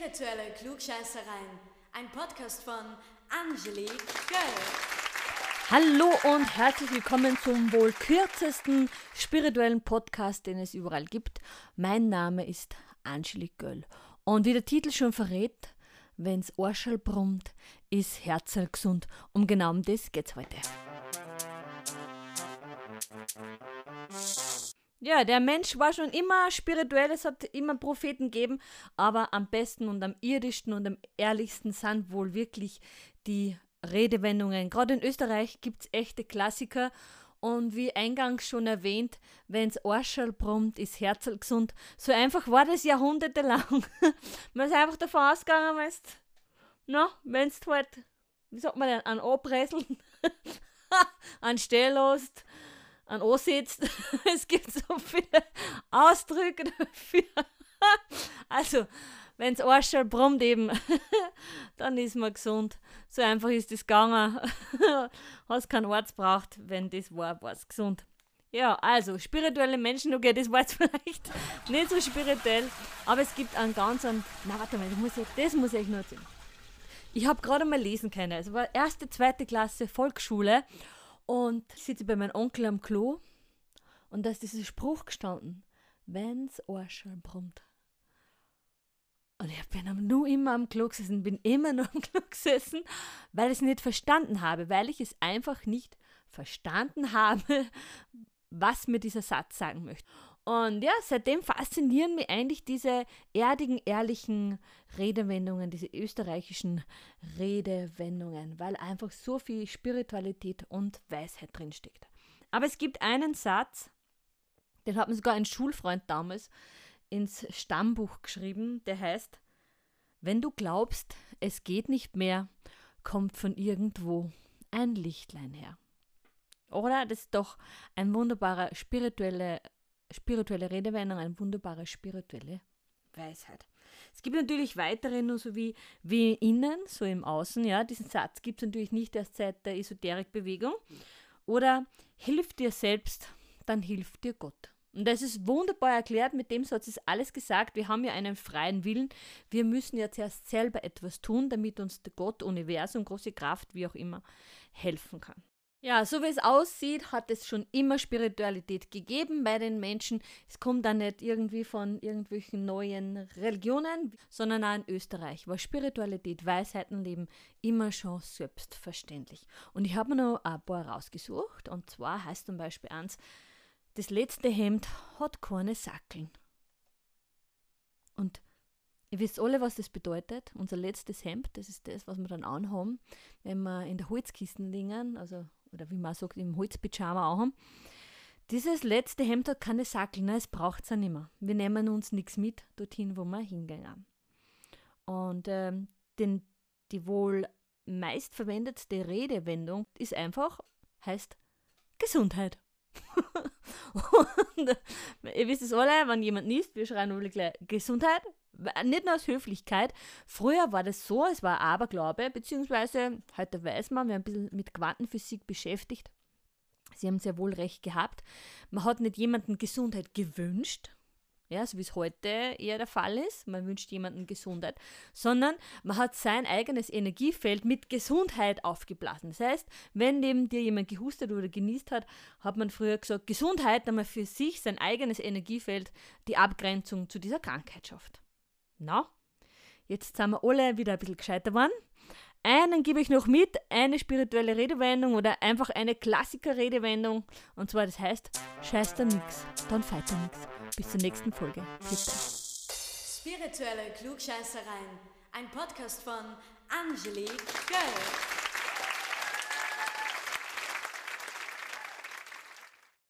Spirituelle Klugscheißereien. Ein Podcast von Angelique Göll. Hallo und herzlich willkommen zum wohl kürzesten spirituellen Podcast, den es überall gibt. Mein Name ist Angelique Göll. Und wie der Titel schon verrät, wenn's Arschal brummt, ist Herzl gesund. Um genau um das geht's heute. Ja, der Mensch war schon immer spirituell, es hat immer Propheten gegeben, aber am besten und am irdischsten und am ehrlichsten sind wohl wirklich die Redewendungen. Gerade in Österreich gibt es echte Klassiker und wie eingangs schon erwähnt, wenn's Arschel brummt, ist Herzl gesund. So einfach war das jahrhundertelang. man ist einfach davon ausgegangen, weißt, na, wenn's halt, wie sagt man denn, an Abresseln, an Stehlost, an ansitzt. es gibt so viele Ausdrücke dafür. also, wenn es Arschel brummt eben, dann ist man gesund. So einfach ist es gegangen. Hast keinen Arzt braucht, wenn das war, war es gesund. Ja, also spirituelle Menschen, okay, das war jetzt vielleicht nicht so spirituell, aber es gibt einen ganz, einen, na warte mal, das muss ich, das muss ich noch erzählen. Ich habe gerade mal lesen können, es war erste, zweite Klasse Volksschule und ich sitze bei meinem Onkel am Klo und da ist dieser Spruch gestanden, wenn's Arschel brummt. Und ich bin nur immer am Klo gesessen, bin immer nur am Klo gesessen, weil ich es nicht verstanden habe, weil ich es einfach nicht verstanden habe, was mir dieser Satz sagen möchte. Und ja, seitdem faszinieren mich eigentlich diese erdigen, ehrlichen Redewendungen, diese österreichischen Redewendungen, weil einfach so viel Spiritualität und Weisheit drinsteckt. Aber es gibt einen Satz, den hat mir sogar ein Schulfreund damals ins Stammbuch geschrieben, der heißt, wenn du glaubst, es geht nicht mehr, kommt von irgendwo ein Lichtlein her. Oder? Das ist doch ein wunderbarer spirituelle, spirituelle Redewendung, eine wunderbare spirituelle Weisheit. Es gibt natürlich weitere, nur so wie, wie innen, so im Außen, ja. Diesen Satz gibt es natürlich nicht erst seit der Esoterikbewegung. Oder hilf dir selbst, dann hilft dir Gott. Und das ist wunderbar erklärt, mit dem Satz ist alles gesagt. Wir haben ja einen freien Willen. Wir müssen ja zuerst selber etwas tun, damit uns der Gott, Universum, große Kraft, wie auch immer, helfen kann. Ja, so wie es aussieht, hat es schon immer Spiritualität gegeben bei den Menschen. Es kommt dann nicht irgendwie von irgendwelchen neuen Religionen, sondern auch in Österreich war Spiritualität, Weisheitenleben immer schon selbstverständlich. Und ich habe mir noch ein paar rausgesucht. Und zwar heißt zum Beispiel eins, das letzte Hemd hat keine Sackeln. Und Ihr wisst alle, was das bedeutet. Unser letztes Hemd, das ist das, was wir dann anhaben, wenn wir in der Holzkisten liegen, also oder wie man sagt, im Holzpyjama auch haben. Dieses letzte Hemd hat keine Sackel, ne? es braucht es ja nicht mehr. Wir nehmen uns nichts mit dorthin, wo wir hingehen. Und ähm, den, die wohl meistverwendete Redewendung ist einfach, heißt Gesundheit. und ihr wisst es alle, wenn jemand niest, wir schreien nur gleich Gesundheit. Nicht nur aus Höflichkeit. Früher war das so, es war Aberglaube, beziehungsweise heute weiß man, wir haben ein bisschen mit Quantenphysik beschäftigt. Sie haben sehr wohl recht gehabt. Man hat nicht jemanden Gesundheit gewünscht, ja, so wie es heute eher der Fall ist, man wünscht jemandem Gesundheit, sondern man hat sein eigenes Energiefeld mit Gesundheit aufgeblasen. Das heißt, wenn neben dir jemand gehustet oder genießt hat, hat man früher gesagt, Gesundheit, damit für sich sein eigenes Energiefeld die Abgrenzung zu dieser Krankheit schafft. Na, jetzt sind wir alle wieder ein bisschen gescheiter geworden. Einen gebe ich noch mit, eine spirituelle Redewendung oder einfach eine Klassiker-Redewendung. Und zwar, das heißt, scheiß da nix, dann feit da nix. Bis zur nächsten Folge. Bitte. Spirituelle Klugscheißereien. Ein Podcast von Angelique Göll.